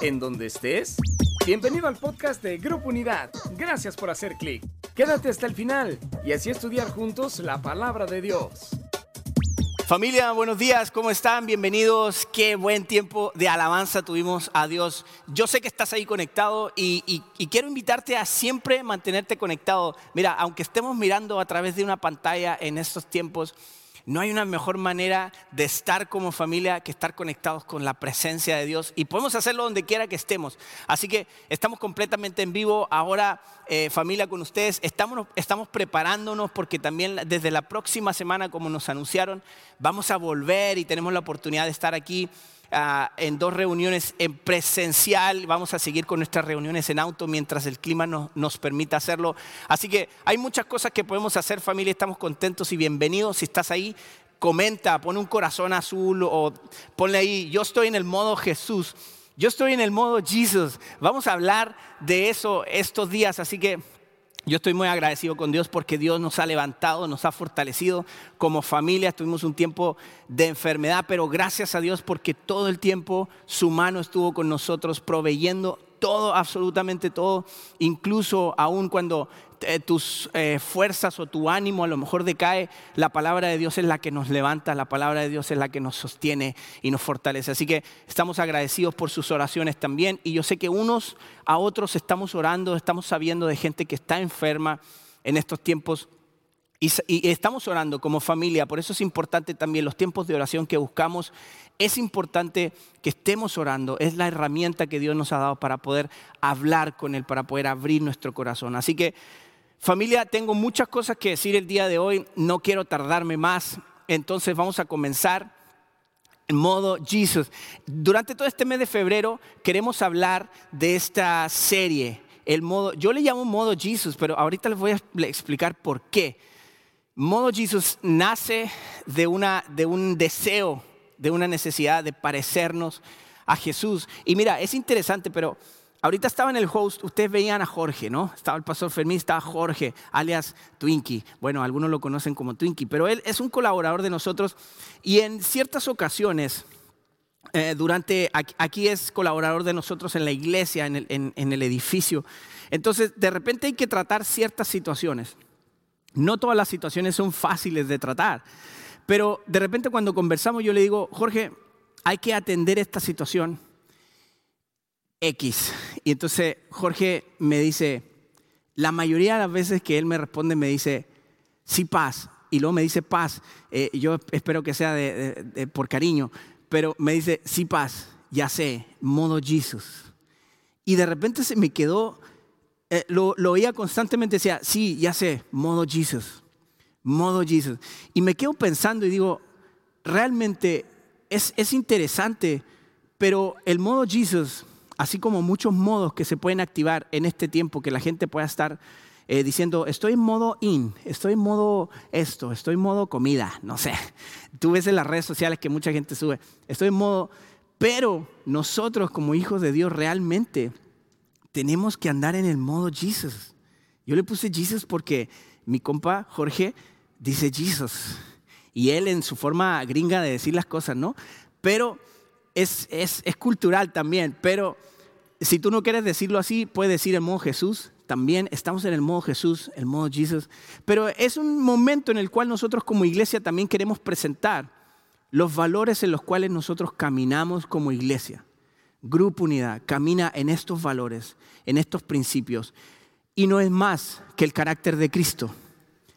en donde estés. Bienvenido al podcast de Grupo Unidad. Gracias por hacer clic. Quédate hasta el final y así estudiar juntos la palabra de Dios. Familia, buenos días, ¿cómo están? Bienvenidos. Qué buen tiempo de alabanza tuvimos a Dios. Yo sé que estás ahí conectado y, y, quiero invitarte a siempre mantenerte conectado. Mira, aunque estemos mirando a través de una pantalla en estos tiempos, no hay una mejor manera de estar como familia que estar conectados con la presencia de Dios y podemos hacerlo donde quiera que estemos. Así que estamos completamente en vivo ahora, eh, familia, con ustedes. Estamos, estamos preparándonos porque también desde la próxima semana, como nos anunciaron, vamos a volver y tenemos la oportunidad de estar aquí Ah, en dos reuniones en presencial. Vamos a seguir con nuestras reuniones en auto mientras el clima nos permita hacerlo. Así que hay muchas cosas que podemos hacer, familia. Estamos contentos y bienvenidos. Si estás ahí, comenta, pon un corazón azul o ponle ahí, yo estoy en el modo Jesús. Yo estoy en el modo Jesus. Vamos a hablar de eso estos días, así que yo estoy muy agradecido con Dios porque Dios nos ha levantado, nos ha fortalecido como familia. Tuvimos un tiempo de enfermedad, pero gracias a Dios porque todo el tiempo su mano estuvo con nosotros proveyendo todo, absolutamente todo, incluso aún cuando eh, tus eh, fuerzas o tu ánimo a lo mejor decae, la palabra de Dios es la que nos levanta, la palabra de Dios es la que nos sostiene y nos fortalece. Así que estamos agradecidos por sus oraciones también y yo sé que unos a otros estamos orando, estamos sabiendo de gente que está enferma en estos tiempos y, estamos orando como familia, por eso es importante también los tiempos de oración que buscamos. Es importante que estemos orando, es la herramienta que Dios nos ha dado para poder hablar con Él, para poder abrir nuestro corazón. Así que familia, tengo muchas cosas que decir el día de hoy, no quiero tardarme más, entonces vamos a comenzar en modo Jesus. Durante todo este mes de febrero queremos hablar de esta serie, el modo, yo le llamo modo Jesus, pero ahorita les voy a explicar por qué. Modo Jesus nace de, una, de un deseo, de una necesidad de parecernos a Jesús. Y mira, es interesante, pero ahorita estaba en el host, ustedes veían a Jorge, ¿no? Estaba el pastor Fermín, estaba Jorge, alias Twinkie. Bueno, algunos lo conocen como Twinkie, pero él es un colaborador de nosotros y en ciertas ocasiones, eh, durante, aquí es colaborador de nosotros en la iglesia, en el, en el edificio. Entonces, de repente hay que tratar ciertas situaciones. No todas las situaciones son fáciles de tratar, pero de repente cuando conversamos yo le digo, Jorge, hay que atender esta situación X. Y entonces Jorge me dice, la mayoría de las veces que él me responde me dice, sí, paz. Y luego me dice paz. Eh, yo espero que sea por cariño, pero me dice, sí, paz, ya sé, modo Jesus. Y de repente se me quedó eh, lo, oía constantemente, decía, sí, ya sé, modo Jesus, modo Jesus. Y me quedo pensando y digo, realmente es, es interesante, pero el modo Jesus, así como muchos modos que se pueden activar en este tiempo, que la gente pueda estar eh, diciendo, estoy en modo in, estoy en modo esto, estoy en modo comida, no sé. Tú ves en las redes sociales que mucha gente sube, estoy en modo, pero nosotros como hijos de Dios realmente tenemos que andar en el modo Jesus. Yo le puse Jesus porque mi compa Jorge dice Jesus. Y él en su forma gringa de decir las cosas, ¿no? Pero es, es, es cultural también. Pero si tú no quieres decirlo así, puedes decir el modo Jesús. También estamos en el modo Jesús, el modo Jesus. Pero es un momento en el cual nosotros como iglesia también queremos presentar los valores en los cuales nosotros caminamos como iglesia. Grupo Unidad camina en estos valores, en estos principios, y no es más que el carácter de Cristo.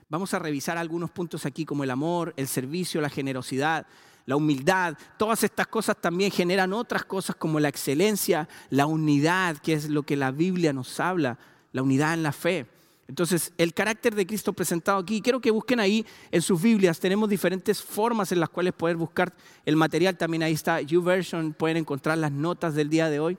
Vamos a revisar algunos puntos aquí como el amor, el servicio, la generosidad, la humildad. Todas estas cosas también generan otras cosas como la excelencia, la unidad, que es lo que la Biblia nos habla, la unidad en la fe. Entonces, el carácter de Cristo presentado aquí, quiero que busquen ahí en sus Biblias, tenemos diferentes formas en las cuales poder buscar el material, también ahí está YouVersion, pueden encontrar las notas del día de hoy,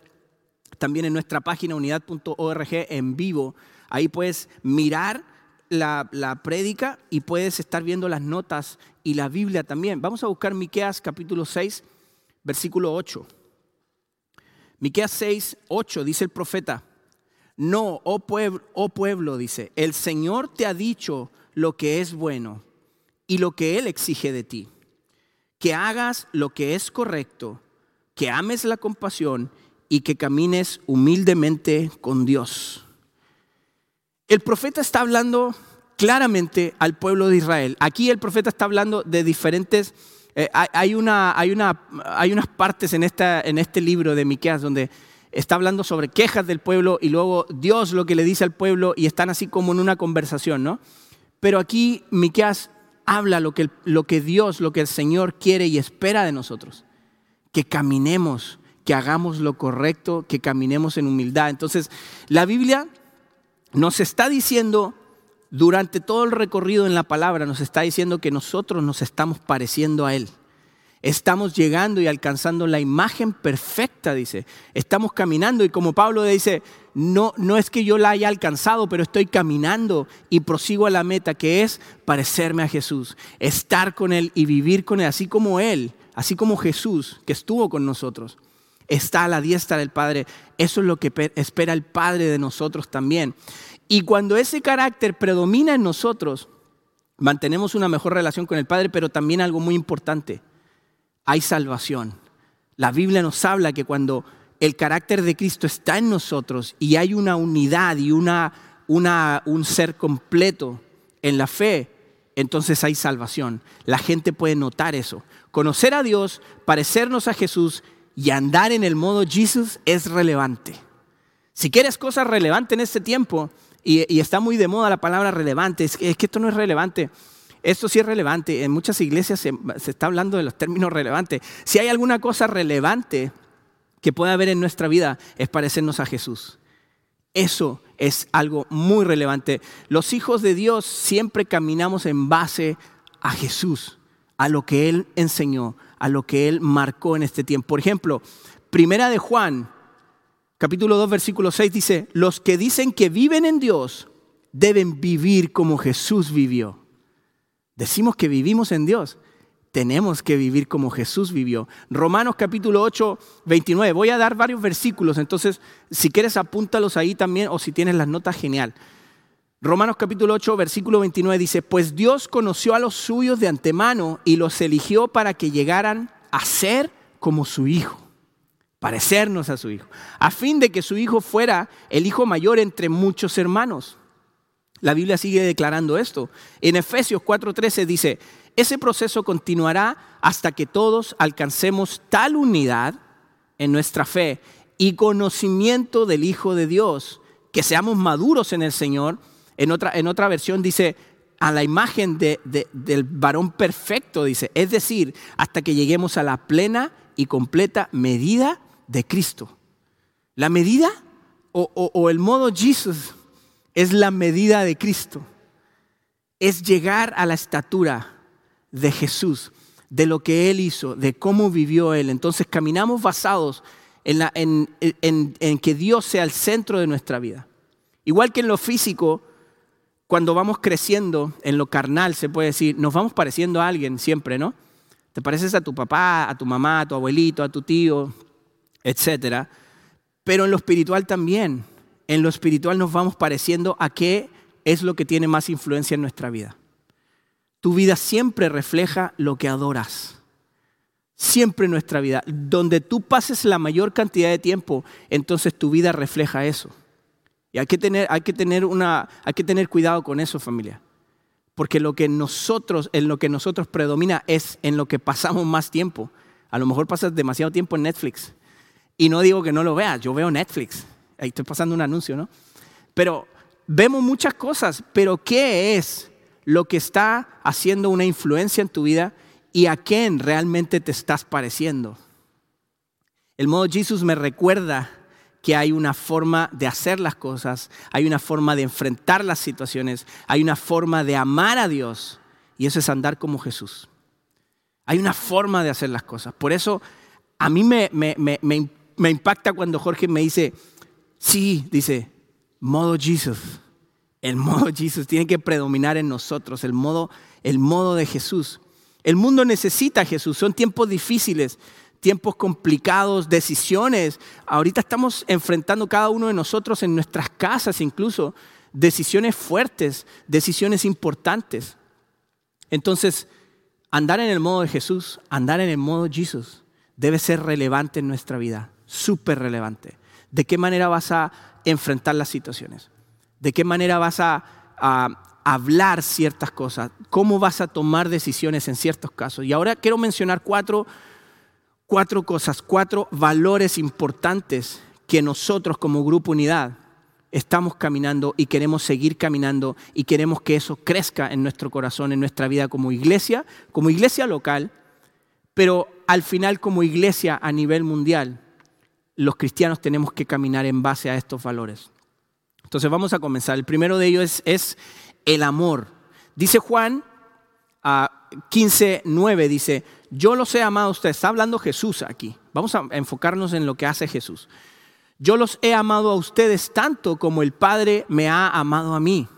también en nuestra página unidad.org en vivo, ahí puedes mirar la, la prédica y puedes estar viendo las notas y la Biblia también. Vamos a buscar Miqueas capítulo 6, versículo 8. Miqueas 6, 8 dice el profeta, no, oh pueblo, oh pueblo, dice, el Señor te ha dicho lo que es bueno y lo que Él exige de ti. Que hagas lo que es correcto, que ames la compasión y que camines humildemente con Dios. El profeta está hablando claramente al pueblo de Israel. Aquí el profeta está hablando de diferentes... Eh, hay, una, hay, una, hay, unas partes en, esta, en este libro de Miqueas donde está hablando sobre quejas del pueblo y luego Dios lo que le dice al pueblo y están así como en una conversación, ¿no? Pero aquí Miqueas habla lo que, lo que Dios, lo que el Señor quiere y espera de nosotros. Que caminemos, que hagamos lo correcto, que caminemos en humildad. Entonces, la Biblia nos está diciendo, durante todo el recorrido en la palabra, nos está diciendo que nosotros nos estamos pareciendo a Él. Estamos llegando y alcanzando la imagen perfecta, dice. Estamos caminando y como Pablo dice, no, no es que yo la haya alcanzado, pero estoy caminando y prosigo a la meta que es parecerme a Jesús, estar con Él y vivir con Él, así como Él, así como Jesús que estuvo con nosotros, está a la diestra del Padre. Eso es lo que espera el Padre de nosotros también. Y cuando ese carácter predomina en nosotros, mantenemos una mejor relación con el Padre, pero también algo muy importante hay salvación. La Biblia nos habla que cuando el carácter de Cristo está en nosotros y hay una unidad y una, una, un ser completo en la fe, entonces hay salvación. La gente puede notar eso. Conocer a Dios, parecernos a Jesús y andar en el modo Jesús es relevante. Si quieres cosas relevantes en este tiempo, y, está muy de moda la palabra relevante, es que esto no es relevante. Esto sí es relevante. En muchas iglesias se, está hablando de los términos relevantes. Si hay alguna cosa relevante que pueda haber en nuestra vida, es parecernos a Jesús. Eso es algo muy relevante. Los hijos de Dios siempre caminamos en base a Jesús, a lo que Él enseñó, a lo que Él marcó en este tiempo. Por ejemplo, Primera de Juan, capítulo 2, versículo 6 dice, los que dicen que viven en Dios deben vivir como Jesús vivió. Decimos que vivimos en Dios. Tenemos que vivir como Jesús vivió. Romanos capítulo 8, 29. Voy a dar varios versículos, entonces si quieres apúntalos ahí también o si tienes las notas, genial. Romanos capítulo 8, versículo 29 dice, pues Dios conoció a los suyos de antemano y los eligió para que llegaran a ser como su Hijo, parecernos a su Hijo, a fin de que su Hijo fuera el Hijo mayor entre muchos hermanos. La Biblia sigue declarando esto. En Efesios 4:13 dice, ese proceso continuará hasta que todos alcancemos tal unidad en nuestra fe y conocimiento del Hijo de Dios, que seamos maduros en el Señor. En otra, en otra versión dice, a la imagen del varón perfecto, dice, es decir, hasta que lleguemos a la plena y completa medida de Cristo. La medida o, o el modo Jesus es la medida de Cristo. Es llegar a la estatura de Jesús, de lo que Él hizo, de cómo vivió Él. Entonces caminamos basados en, en, que Dios sea el centro de nuestra vida. Igual que en lo físico, cuando vamos creciendo en lo carnal, se puede decir, nos vamos pareciendo a alguien siempre, ¿no? Te pareces a tu papá, a tu mamá, a tu abuelito, a tu tío, etc. Pero en lo espiritual también en lo espiritual nos vamos pareciendo a qué es lo que tiene más influencia en nuestra vida. Tu vida siempre refleja lo que adoras. Siempre en nuestra vida. Donde tú pases la mayor cantidad de tiempo, entonces tu vida refleja eso. Hay que tener, hay que tener, una, hay que tener cuidado con eso, familia. Porque lo que nosotros, en lo que nosotros predomina es en lo que pasamos más tiempo. A lo mejor pasas demasiado tiempo en Netflix. Y no digo que no lo veas, yo veo Netflix. Ahí estoy pasando un anuncio, ¿no? Pero vemos muchas cosas, pero ¿qué es lo que está haciendo una influencia en tu vida y a quién realmente te estás pareciendo? El modo Jesús me recuerda que hay una forma de hacer las cosas, hay una forma de enfrentar las situaciones, hay una forma de amar a Dios y eso es andar como Jesús. Hay una forma de hacer las cosas. Por eso a mí me, me, me, me impacta cuando Jorge me dice, Sí, dice, modo Jesús. El modo Jesús tiene que predominar en nosotros, el modo, el modo de Jesús. El mundo necesita Jesús, son tiempos difíciles, tiempos complicados, decisiones. Ahorita estamos enfrentando cada uno de nosotros en nuestras casas incluso decisiones fuertes, decisiones importantes. Entonces, andar en el modo de Jesús, andar en el modo Jesús, debe ser relevante en nuestra vida. súper relevante. ¿De qué manera vas a enfrentar las situaciones? ¿De qué manera vas a, hablar ciertas cosas? ¿Cómo vas a tomar decisiones en ciertos casos? Y ahora quiero mencionar cuatro, cuatro cosas, cuatro valores importantes que nosotros como grupo unidad estamos caminando y queremos seguir caminando y queremos que eso crezca en nuestro corazón, en nuestra vida como iglesia, como iglesia local, pero al final como iglesia a nivel mundial, los cristianos tenemos que caminar en base a estos valores. Entonces vamos a comenzar. El primero de ellos es, el amor. Dice Juan a 15.9, dice, yo los he amado a ustedes. Está hablando Jesús aquí. Vamos a enfocarnos en lo que hace Jesús. Yo los he amado a ustedes tanto como el Padre me ha amado a mí.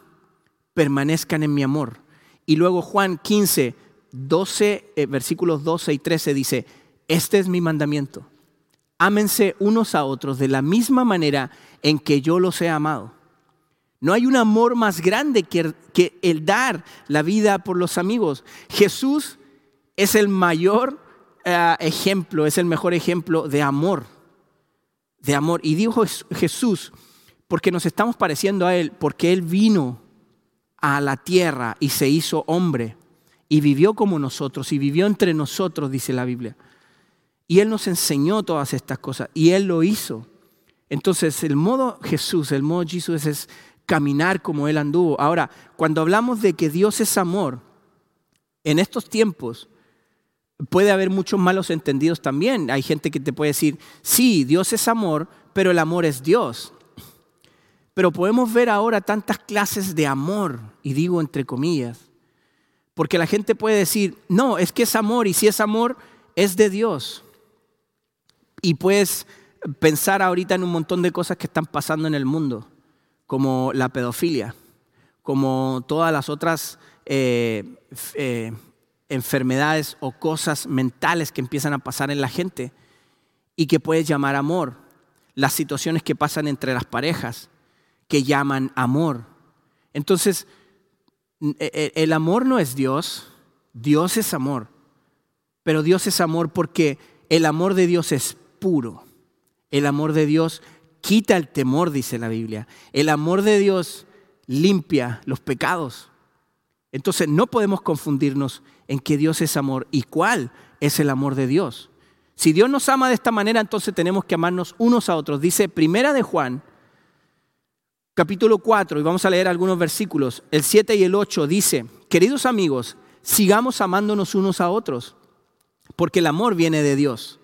Permanezcan en mi amor. Y luego Juan 15, 12, eh, versículos 12 y 13 dice, este es mi mandamiento. Ámense unos a otros de la misma manera en que yo los he amado. No hay un amor más grande que, que el dar la vida por los amigos. Jesús es el mayor eh, ejemplo, es el mejor ejemplo de amor de amor. Y dijo Jesús, porque nos estamos pareciendo a Él, porque Él vino a la tierra y se hizo hombre y vivió como nosotros y vivió entre nosotros, dice la Biblia. Y Él nos enseñó todas estas cosas y Él lo hizo. Entonces el modo Jesús, el modo Jesús es caminar como Él anduvo. Ahora, cuando hablamos de que Dios es amor, en estos tiempos, puede haber muchos malos entendidos también. Hay gente que te puede decir, sí, Dios es amor, pero el amor es Dios. Pero podemos ver ahora tantas clases de amor, y digo entre comillas, porque la gente puede decir, no, es que es amor, y si es amor, es de Dios. Y puedes pensar ahorita en un montón de cosas que están pasando en el mundo, como la pedofilia, como todas las otras... Eh, eh, enfermedades o cosas mentales que empiezan a pasar en la gente y que puedes llamar amor. Las situaciones que pasan entre las parejas que llaman amor. Entonces, e, e, el amor no es Dios, Dios es amor. Pero Dios es amor porque el amor de Dios es puro. El amor de Dios quita el temor, dice la Biblia. El amor de Dios limpia los pecados. Entonces no podemos confundirnos en que Dios es amor y cuál es el amor de Dios. Si Dios nos ama de esta manera, entonces tenemos que amarnos unos a otros. Dice Primera de Juan, capítulo 4, y vamos a leer algunos versículos. El 7 y el 8 dice, queridos amigos, sigamos amándonos unos a otros, porque el amor viene de Dios.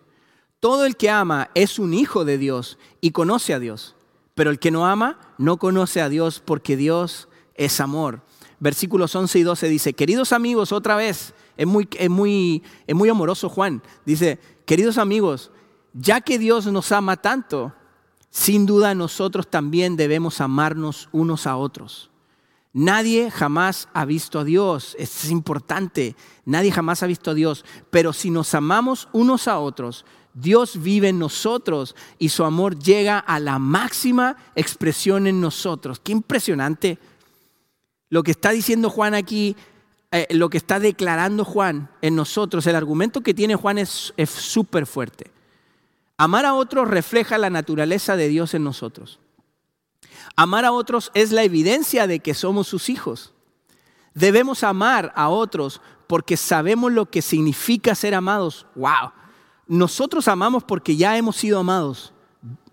Todo el que ama es un hijo de Dios y conoce a Dios, pero el que no ama no conoce a Dios porque Dios es amor versículos 11 y 12 dice, queridos amigos, otra vez, es muy, es muy, es muy amoroso Juan, dice, queridos amigos, ya que Dios nos ama tanto, sin duda nosotros también debemos amarnos unos a otros. Nadie jamás ha visto a Dios, es importante, nadie jamás ha visto a Dios, pero si nos amamos unos a otros, Dios vive en nosotros y su amor llega a la máxima expresión en nosotros. Qué impresionante lo que está diciendo Juan aquí, eh, lo que está declarando Juan en nosotros, el argumento que tiene Juan es súper fuerte. Amar a otros refleja la naturaleza de Dios en nosotros. Amar a otros es la evidencia de que somos sus hijos. Debemos amar a otros porque sabemos lo que significa ser amados. ¡Wow! Nosotros amamos porque ya hemos sido amados.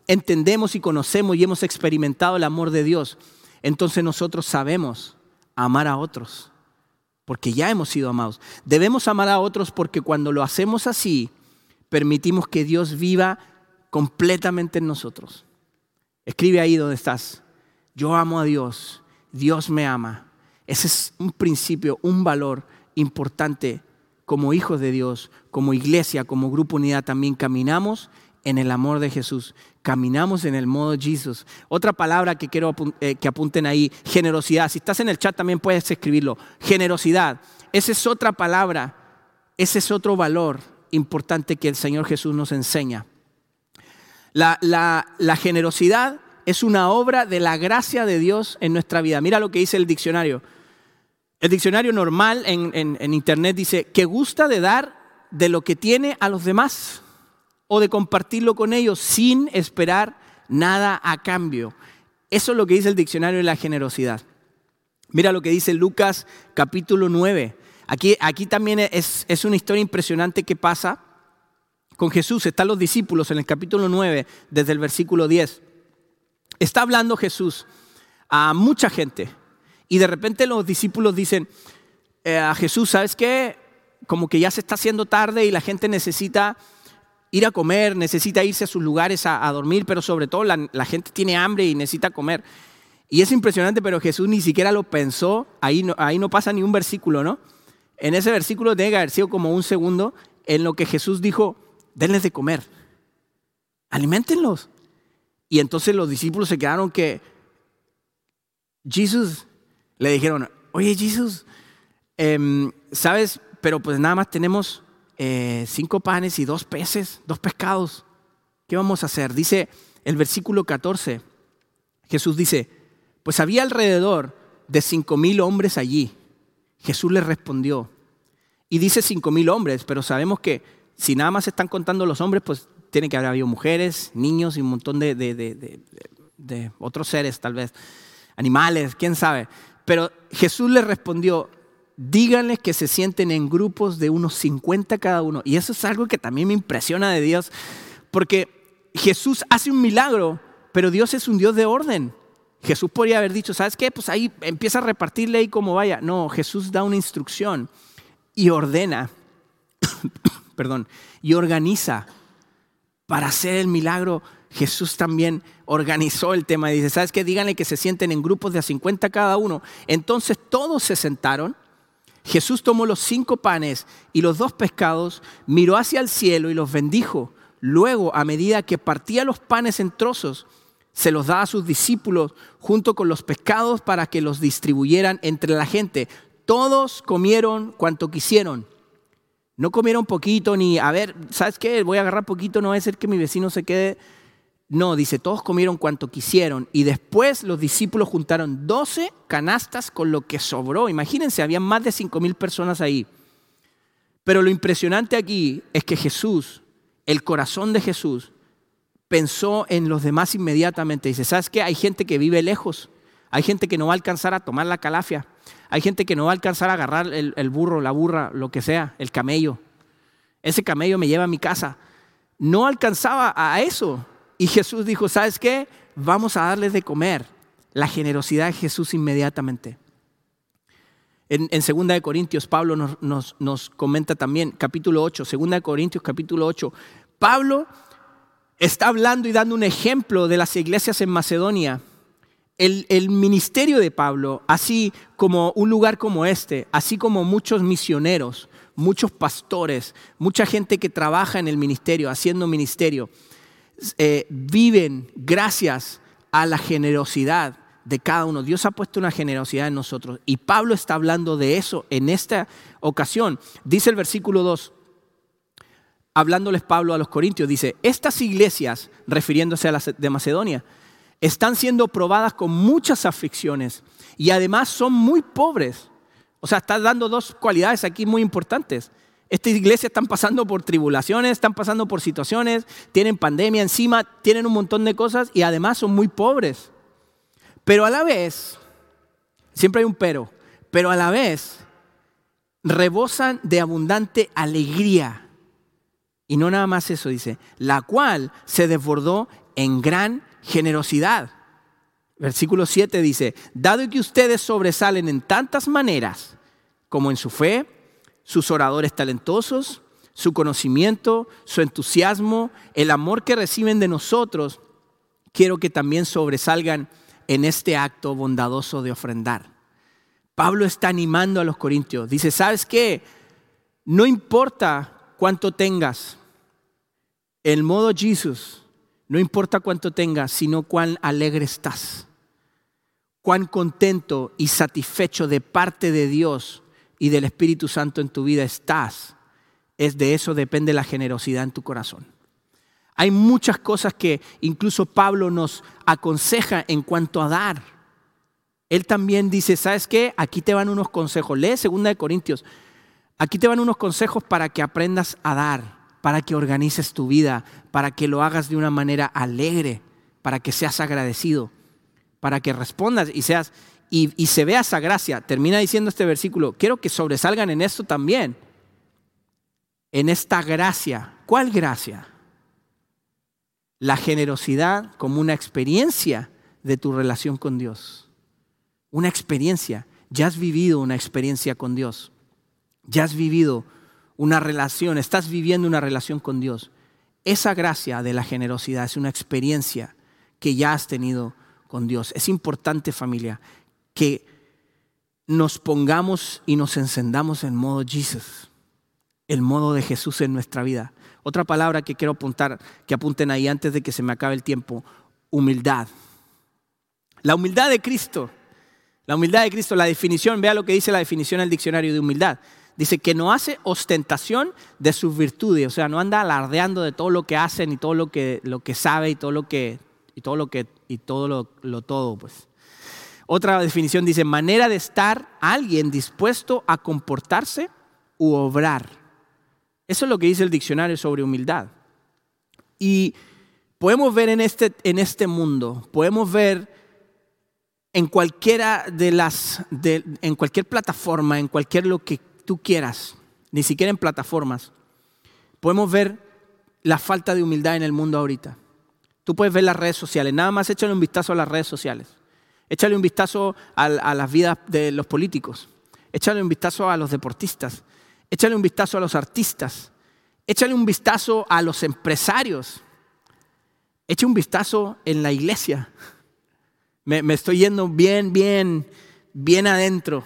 Entendemos y conocemos y hemos experimentado el amor de Dios. Entonces nosotros sabemos amar a otros, porque ya hemos sido amados. Debemos amar a otros porque cuando lo hacemos así, permitimos que Dios viva completamente en nosotros. Escribe ahí donde estás. Yo amo a Dios, Dios me ama. Ese es un principio, un valor importante como hijos de Dios, como iglesia, como grupo unidad también caminamos en el amor de Jesús. Caminamos en el modo Jesús. Otra palabra que quiero eh, que apunten ahí, generosidad. Si estás en el chat también puedes escribirlo. Generosidad. Esa es otra palabra, ese es otro valor importante que el Señor Jesús nos enseña. La, generosidad es una obra de la gracia de Dios en nuestra vida. Mira lo que dice el diccionario. El diccionario normal en internet dice que gusta de dar de lo que tiene a los demás. O de compartirlo con ellos sin esperar nada a cambio. Eso es lo que dice el diccionario de la generosidad. Mira lo que dice Lucas capítulo 9. Aquí, aquí también es, es una historia impresionante que pasa con Jesús. Están los discípulos en el capítulo 9, desde el versículo 10. Está hablando Jesús a mucha gente y de repente los discípulos dicen eh, a Jesús, ¿sabes qué? Como que ya se está haciendo tarde y la gente necesita ir a comer, necesita irse a sus lugares a, dormir, pero sobre todo la, gente tiene hambre y necesita comer. Y es impresionante, pero Jesús ni siquiera lo pensó, ahí no, ahí no pasa ni un versículo, ¿no? En ese versículo tiene que haber sido como un segundo en lo que Jesús dijo, denles de comer, alimentenlos. Y entonces los discípulos se quedaron que, Jesús, le dijeron, oye Jesús, em, ¿sabes? Pero pues nada más tenemos eh, cinco panes y dos peces, dos pescados. ¿Qué vamos a hacer? Dice el versículo 14, Jesús dice, pues había alrededor de cinco mil hombres allí. Jesús les respondió, y dice cinco mil hombres, pero sabemos que si nada más están contando los hombres, pues tiene que haber habido mujeres, niños y un montón de, de otros seres tal vez, animales, quién sabe. Pero Jesús les respondió, díganles que se sienten en grupos de unos 50 cada uno. Y eso es algo que también me impresiona de Dios, porque Jesús hace un milagro, pero Dios es un Dios de orden. Jesús podría haber dicho, ¿sabes qué? Pues ahí empieza a repartirle ahí como vaya. No, Jesús da una instrucción y ordena, perdón, y organiza para hacer el milagro Jesús también organizó el tema y dice, ¿sabes qué? Díganle que se sienten en grupos de a 50 cada uno. Entonces todos se sentaron. Jesús tomó los cinco panes y los dos pescados, miró hacia el cielo y los bendijo. Luego, a medida que partía los panes en trozos, se los daba a sus discípulos junto con los pescados para que los distribuyeran entre la gente. Todos comieron cuanto quisieron. No comieron poquito ni, a ver, ¿sabes qué? Voy a agarrar poquito, no a ser que mi vecino se quede no, dice, todos comieron cuanto quisieron y después los discípulos juntaron 12 canastas con lo que sobró. Imagínense, había más de 5 mil personas ahí. Pero lo impresionante aquí es que Jesús, el corazón de Jesús, pensó en los demás inmediatamente. Dice, ¿sabes qué? Hay gente que vive lejos. Hay gente que no va a alcanzar a tomar la calafia. Hay gente que no va a alcanzar a agarrar el burro, la burra, lo que sea, el camello. Ese camello me lleva a mi casa. No alcanzaba a eso. Y Jesús dijo, ¿sabes qué? Vamos a darles de comer. La generosidad de Jesús inmediatamente. En, en 2 de Corintios, Pablo nos, nos, comenta también, capítulo 8, 2 de Corintios, capítulo 8. Pablo está hablando y dando un ejemplo de las iglesias en Macedonia. El, el, ministerio de Pablo, así como un lugar como este, así como muchos misioneros, muchos pastores, mucha gente que trabaja en el ministerio, haciendo ministerio, eh, viven gracias a la generosidad de cada uno. Dios ha puesto una generosidad en nosotros. Y Pablo está hablando de eso en esta ocasión. Dice el versículo 2, hablándoles Pablo a los Corintios, dice, estas iglesias, refiriéndose a las de Macedonia, están siendo probadas con muchas aflicciones y además son muy pobres. O sea, está dando dos cualidades aquí muy importantes. Esta iglesia están pasando por tribulaciones, están pasando por situaciones, tienen pandemia encima, tienen un montón de cosas y además son muy pobres. Pero a la vez, siempre hay un pero, pero a la vez rebosan de abundante alegría. Y no nada más eso, dice, la cual se desbordó en gran generosidad. Versículo 7 dice, dado que ustedes sobresalen en tantas maneras como en su fe, sus oradores talentosos, su conocimiento, su entusiasmo, el amor que reciben de nosotros, quiero que también sobresalgan en este acto bondadoso de ofrendar. Pablo está animando a los corintios. Dice, ¿sabes qué? No importa cuánto tengas, el modo Jesús, no importa cuánto tengas, sino cuán alegre estás, cuán contento y satisfecho de parte de Dios y del Espíritu Santo en tu vida estás, es de eso depende la generosidad en tu corazón. Hay muchas cosas que incluso Pablo nos aconseja en cuanto a dar. Él también dice, ¿sabes qué? Aquí te van unos consejos. Lee 2 de Corintios. Aquí te van unos consejos para que aprendas a dar. para que organices tu vida, para que lo hagas de una manera alegre, para que seas agradecido, para que respondas y seas y, se vea esa gracia. Termina diciendo este versículo, quiero que sobresalgan en esto también, en esta gracia. ¿Cuál gracia? La generosidad como una experiencia de tu relación con Dios. Una experiencia. Ya has vivido una experiencia con Dios. Ya has vivido una relación, estás viviendo una relación con Dios. Esa gracia de la generosidad es una experiencia que ya has tenido con Dios. Es importante familia que nos pongamos y nos encendamos en modo Jesus, el modo de Jesús en nuestra vida. Otra palabra que quiero apuntar, que apunten ahí antes de que se me acabe el tiempo, humildad. La humildad de Cristo. La humildad de Cristo, la definición, vea lo que dice la definición del diccionario de humildad. Dice que no hace ostentación de sus virtudes, o sea, no anda alardeando de todo lo que hacen y todo lo que, lo que sabe y todo lo que, y todo lo que, y todo lo, lo todo, pues. Otra definición dice, manera de estar alguien dispuesto a comportarse u obrar. Eso es lo que dice el diccionario sobre humildad. Y podemos ver en este, en este mundo, podemos ver en cualquiera de las, de, en cualquier plataforma, en cualquier lo que tú quieras, ni siquiera en plataformas, podemos ver la falta de humildad en el mundo ahorita. Tú puedes ver las redes sociales, nada más échale un vistazo a las redes sociales. Échale un vistazo a, las vidas de los políticos. Échale un vistazo a los deportistas. Échale un vistazo a los artistas. Échale un vistazo a los empresarios. Echa un vistazo en la iglesia. Me, me, estoy yendo bien, bien, bien adentro.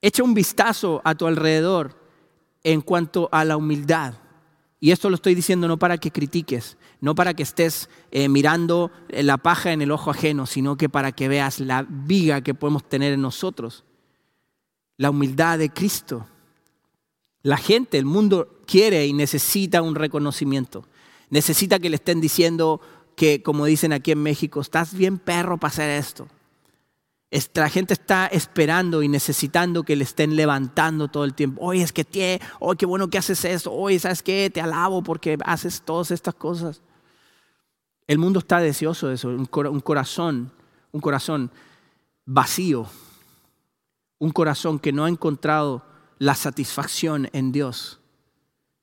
Echa un vistazo a tu alrededor en cuanto a la humildad. Y esto lo estoy diciendo no para que critiques, no para que estés eh, mirando la paja en el ojo ajeno, sino que para que veas la viga que podemos tener en nosotros. La humildad de Cristo. La gente, el mundo quiere y necesita un reconocimiento. Necesita que le estén diciendo que, como dicen aquí en México, estás bien perro para hacer esto. La gente está esperando y necesitando que le estén levantando todo el tiempo. Oye, es que tie, oye, qué bueno que haces eso. Oye, ¿sabes qué? Te alabo porque haces todas estas cosas. El mundo está deseoso de eso, un corazón, un corazón vacío, un corazón que no ha encontrado la satisfacción en Dios.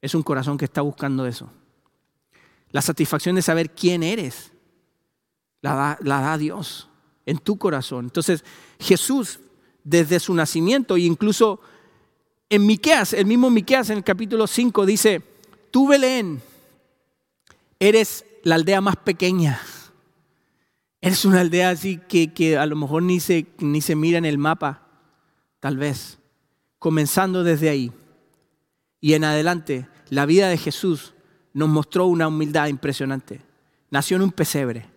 Es un corazón que está buscando eso. La satisfacción de saber quién eres, la da, la da Dios en tu corazón. Entonces, Jesús, desde su nacimiento, e incluso en Miqueas, el mismo Miqueas en el capítulo 5 dice, tú Belén, eres la aldea más pequeña. Eres una aldea así que, que a lo mejor ni se, ni se mira en el mapa, tal vez. Comenzando desde ahí. Y en adelante, la vida de Jesús nos mostró una humildad impresionante. Nació en un pesebre.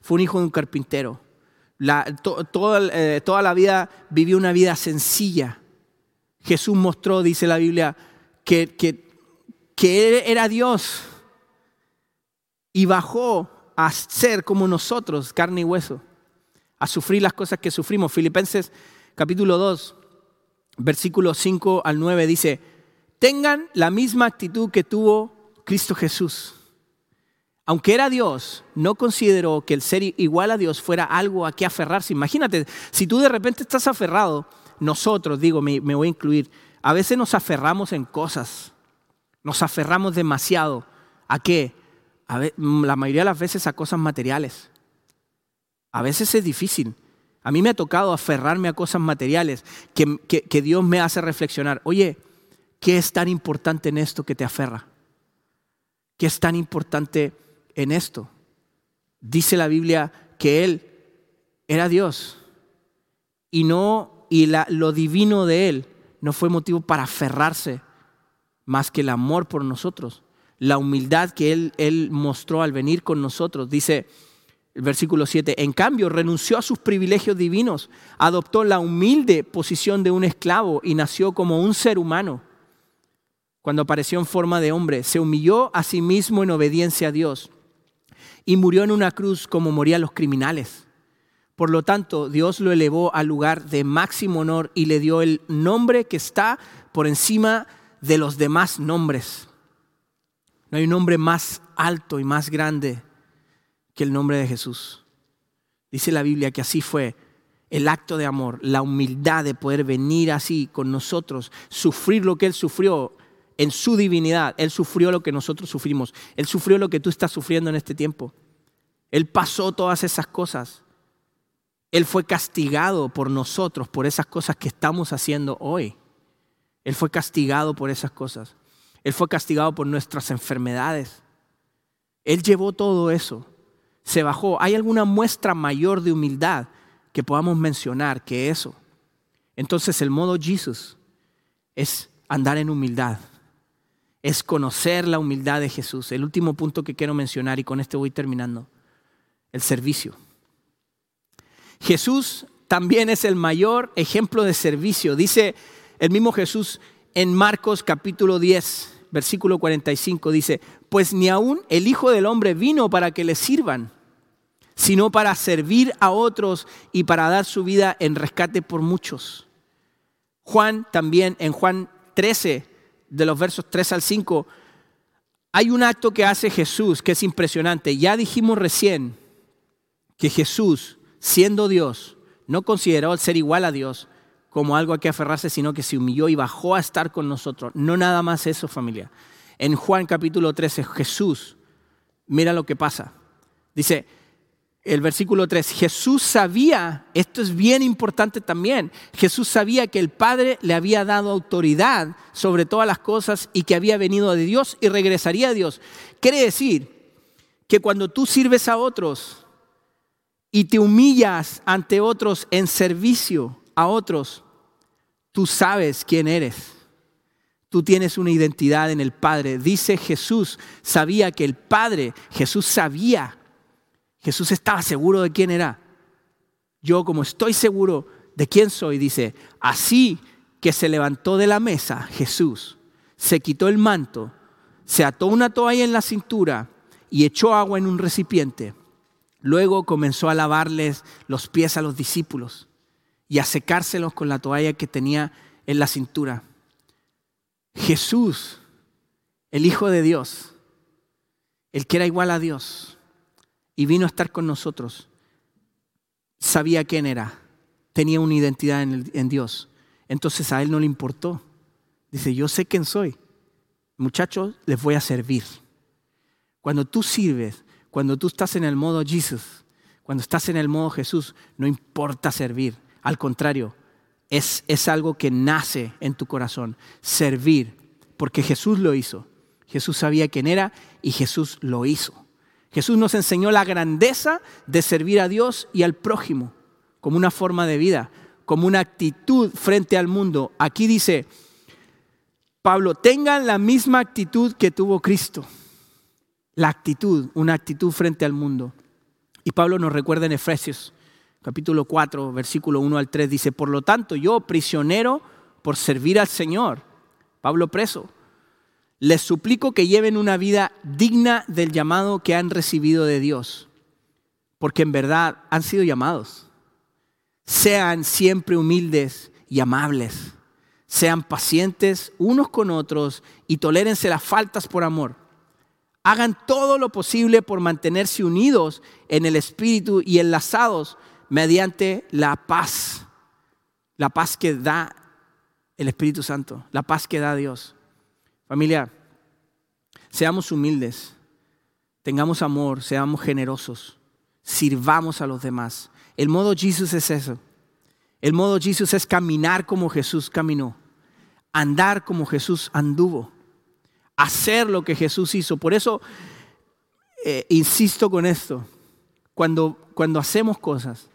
Fue un hijo de un carpintero eh, toda la vida vivió una vida sencilla. Jesús mostró, dice la Biblia, que, que, que era Dios y bajó a ser como nosotros, carne y hueso, a sufrir las cosas que sufrimos. Filipenses capítulo 2, versículos 5 al 9 dice, tengan la misma actitud que tuvo Cristo Jesús aunque era Dios, no consideró que el ser igual a Dios fuera algo a qué aferrarse. Imagínate, si tú de repente estás aferrado, nosotros, digo, me, voy a incluir, a veces nos aferramos en cosas, nos aferramos demasiado. ¿A qué? la mayoría de las veces a cosas materiales. A veces es difícil. A mí me ha tocado aferrarme a cosas materiales que, que Dios me hace reflexionar. Oye, ¿qué es tan importante en esto que te aferra? ¿Qué es tan importante en esto. Dice la Biblia que Él era Dios y no y lo divino de Él no fue motivo para aferrarse más que el amor por nosotros, la humildad que Él, él mostró al venir con nosotros. Dice el versículo 7, en cambio renunció a sus privilegios divinos, adoptó la humilde posición de un esclavo y nació como un ser humano. Cuando apareció en forma de hombre, se humilló a sí mismo en obediencia a Dios y murió en una cruz como morían los criminales. Por lo tanto, Dios lo elevó al lugar de máximo honor y le dio el nombre que está por encima de los demás nombres. No hay un nombre más alto y más grande que el nombre de Jesús. Dice la Biblia que así fue el acto de amor, la humildad de poder venir así con nosotros, sufrir lo que Él sufrió en su divinidad. Él sufrió lo que nosotros sufrimos. Él sufrió lo que tú estás sufriendo en este tiempo. Él pasó todas esas cosas. Él fue castigado por nosotros, por esas cosas que estamos haciendo hoy. Él fue castigado por esas cosas. Él fue castigado por nuestras enfermedades. Él llevó todo eso. Se bajó. ¿Hay alguna muestra mayor de humildad que podamos mencionar que eso? Entonces el modo Jesús es andar en humildad. Es conocer la humildad de Jesús. El último punto que quiero mencionar y con este voy terminando. El servicio. Jesús también es el mayor ejemplo de servicio. Dice el mismo Jesús en Marcos capítulo 10, versículo 45, dice, pues ni aún el Hijo del Hombre vino para que le sirvan, sino para servir a otros y para dar su vida en rescate por muchos. Juan también, en Juan 13, de los versos 3 al 5, hay un acto que hace Jesús que es impresionante. Ya dijimos recién que Jesús siendo Dios, no consideró el ser igual a Dios como algo a que aferrarse, sino que se humilló y bajó a estar con nosotros. No nada más eso, familia. En Juan capítulo 13, Jesús, mira lo que pasa. Dice el versículo 3, Jesús sabía, esto es bien importante también, Jesús sabía que el Padre le había dado autoridad sobre todas las cosas y que había venido de Dios y regresaría a Dios. Quiere decir que cuando tú sirves a otros, y te humillas ante otros en servicio a otros, tú sabes quién eres. Tú tienes una identidad en el Padre. Dice Jesús, sabía que el Padre, Jesús sabía, Jesús estaba seguro de quién era. Yo como estoy seguro de quién soy, dice, así que se levantó de la mesa Jesús, se quitó el manto, se ató una toalla en la cintura y echó agua en un recipiente Luego comenzó a lavarles los pies a los discípulos y a secárselos con la toalla que tenía en la cintura. Jesús, el Hijo de Dios, el que era igual a Dios y vino a estar con nosotros, sabía quién era, tenía una identidad en, Dios. Entonces a él no le importó. Dice, yo sé quién soy. Muchachos, les voy a servir. Cuando tú sirves, cuando tú estás en el modo Jesús, cuando estás en el modo Jesús, no importa servir. Al contrario, es, es algo que nace en tu corazón, servir, porque Jesús lo hizo. Jesús sabía quién era y Jesús lo hizo. Jesús nos enseñó la grandeza de servir a Dios y al prójimo como una forma de vida, como una actitud frente al mundo. Aquí dice Pablo, tengan la misma actitud que tuvo Cristo la actitud, una actitud frente al mundo. Y Pablo nos recuerda en Efesios capítulo 4, versículo 1 al 3, dice, por lo tanto yo, prisionero por servir al Señor, Pablo preso, les suplico que lleven una vida digna del llamado que han recibido de Dios, porque en verdad han sido llamados. Sean siempre humildes y amables, sean pacientes unos con otros y tolérense las faltas por amor Hagan todo lo posible por mantenerse unidos en el Espíritu y enlazados mediante la paz. La paz que da el Espíritu Santo, la paz que da Dios. Familia, seamos humildes, tengamos amor, seamos generosos, sirvamos a los demás. El modo Jesús es eso. El modo Jesús es caminar como Jesús caminó, andar como Jesús anduvo hacer lo que Jesús hizo. Por eso eh, insisto con esto. Cuando, cuando hacemos cosas,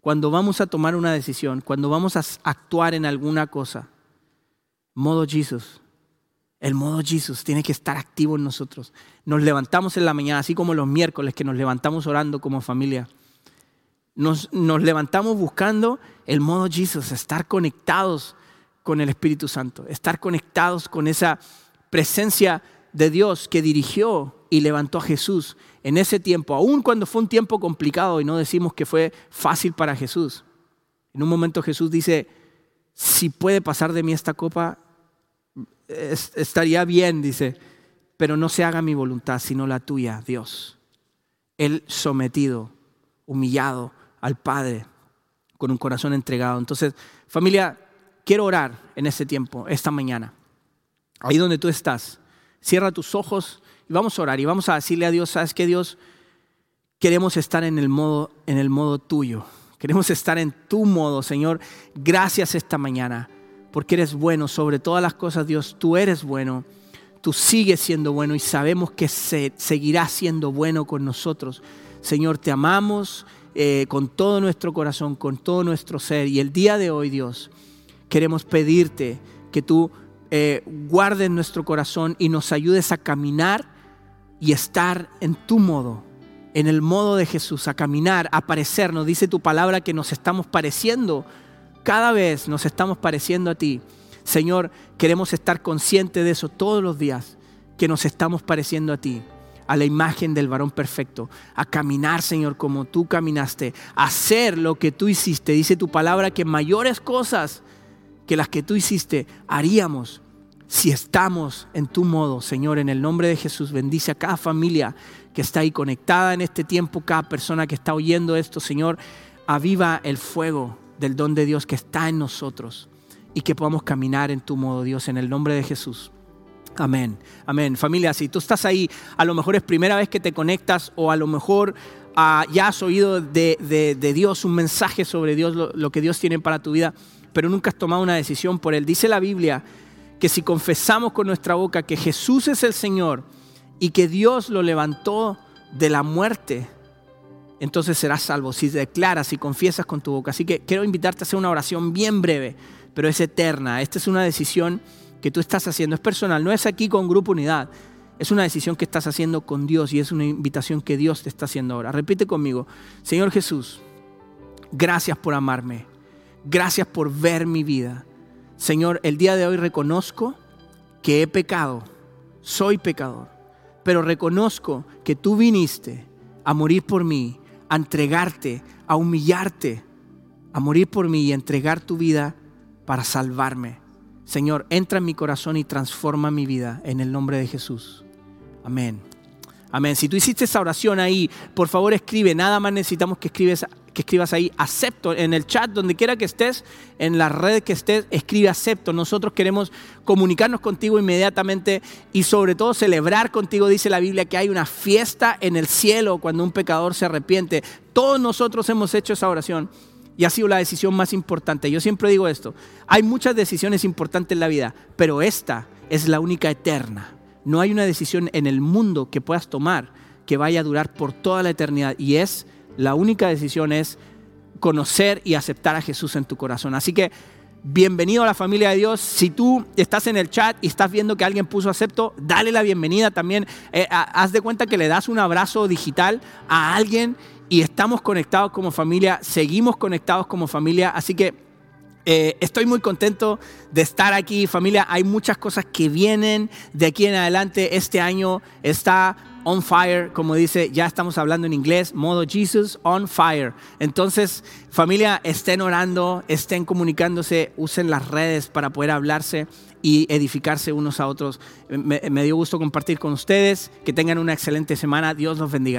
cuando vamos a tomar una decisión, cuando vamos a actuar en alguna cosa, modo Jesús. El modo Jesús tiene que estar activo en nosotros. Nos levantamos en la mañana, así como los miércoles que nos levantamos orando como familia. Nos, levantamos buscando el modo Jesús, estar conectados con el Espíritu Santo, estar conectados con esa presencia de Dios que dirigió y levantó a Jesús en ese tiempo, aun cuando fue un tiempo complicado y no decimos que fue fácil para Jesús. En un momento Jesús dice, si puede pasar de mí esta copa, estaría bien, dice, pero no se haga mi voluntad, sino la tuya, Dios. Él sometido, humillado al Padre, con un corazón entregado. Entonces, familia, quiero orar en este tiempo, esta mañana. Ahí donde tú estás, cierra tus ojos y vamos a orar y vamos a decirle a Dios, ¿sabes qué Dios? Queremos estar en el modo, en el modo tuyo. Queremos estar en tu modo, Señor. Gracias esta mañana, porque eres bueno sobre todas las cosas, Dios. Tú eres bueno, tú sigues siendo bueno y sabemos que se, seguirás siendo bueno con nosotros. Señor, te amamos eh, con todo nuestro corazón, con todo nuestro ser. Y el día de hoy, Dios, queremos pedirte que tú eh, guardes nuestro corazón y nos ayudes a caminar y estar en tu modo, en el modo de Jesús, a caminar, a parecernos. Dice tu palabra que nos estamos pareciendo, cada vez nos estamos pareciendo a ti. Señor, queremos estar conscientes de eso todos los días, que nos estamos pareciendo a ti a la imagen del varón perfecto, a caminar, Señor, como tú caminaste, a hacer lo que tú hiciste. Dice tu palabra que mayores cosas que las que tú hiciste haríamos si estamos en tu modo, Señor, en el nombre de Jesús. Bendice a cada familia que está ahí conectada en este tiempo, cada persona que está oyendo esto, Señor. Aviva el fuego del don de Dios que está en nosotros y que podamos caminar en tu modo, Dios, en el nombre de Jesús. Amén, amén. Familia, si tú estás ahí, a lo mejor es primera vez que te conectas o a lo mejor ah, ya has oído de, Dios un mensaje sobre Dios, lo que Dios tiene para tu vida, pero nunca has tomado una decisión por Él. Dice la Biblia que si confesamos con nuestra boca que Jesús es el Señor y que Dios lo levantó de la muerte, entonces serás salvo. Si declaras y confiesas con tu boca. Así que quiero invitarte a hacer una oración bien breve, pero es eterna. Esta es una decisión que tú estás haciendo es personal, no es aquí con Grupo Unidad. Es una decisión que estás haciendo con Dios y es una invitación que Dios te está haciendo ahora. Repite conmigo, Señor Jesús, gracias por amarme, gracias por ver mi vida. Señor, el día de hoy reconozco que he pecado, soy pecador, pero reconozco que tú viniste a morir por mí, a entregarte, a humillarte, a morir por mí y a entregar tu vida para salvarme. Señor, entra en mi corazón y transforma mi vida en el nombre de Jesús. Amén. Amén. Si tú hiciste esa oración ahí, por favor escribe. Nada más necesitamos que, escribes, que escribas ahí. Acepto. En el chat, donde quiera que estés, en la red que estés, escribe acepto. Nosotros queremos comunicarnos contigo inmediatamente y sobre todo celebrar contigo. Dice la Biblia que hay una fiesta en el cielo cuando un pecador se arrepiente. Todos nosotros hemos hecho esa oración y ha sido la decisión más importante. Yo siempre digo esto, hay muchas decisiones importantes en la vida, pero esta es la única eterna. No hay una decisión en el mundo que puedas tomar que vaya a durar por toda la eternidad y es la única decisión es conocer y aceptar a Jesús en tu corazón. Así que bienvenido a la familia de Dios. Si tú estás en el chat y estás viendo que alguien puso acepto, dale la bienvenida también. Eh, haz de cuenta que le das un abrazo digital a alguien y estamos conectados como familia, seguimos conectados como familia, así que eh, estoy muy contento de estar aquí, familia. Hay muchas cosas que vienen de aquí en adelante. Este año está on fire, como dice, ya estamos hablando en inglés, modo Jesus on fire. Entonces, familia, estén orando, estén comunicándose, usen las redes para poder hablarse y edificarse unos a otros. Me, me dio gusto compartir con ustedes. Que tengan una excelente semana. Dios los bendiga.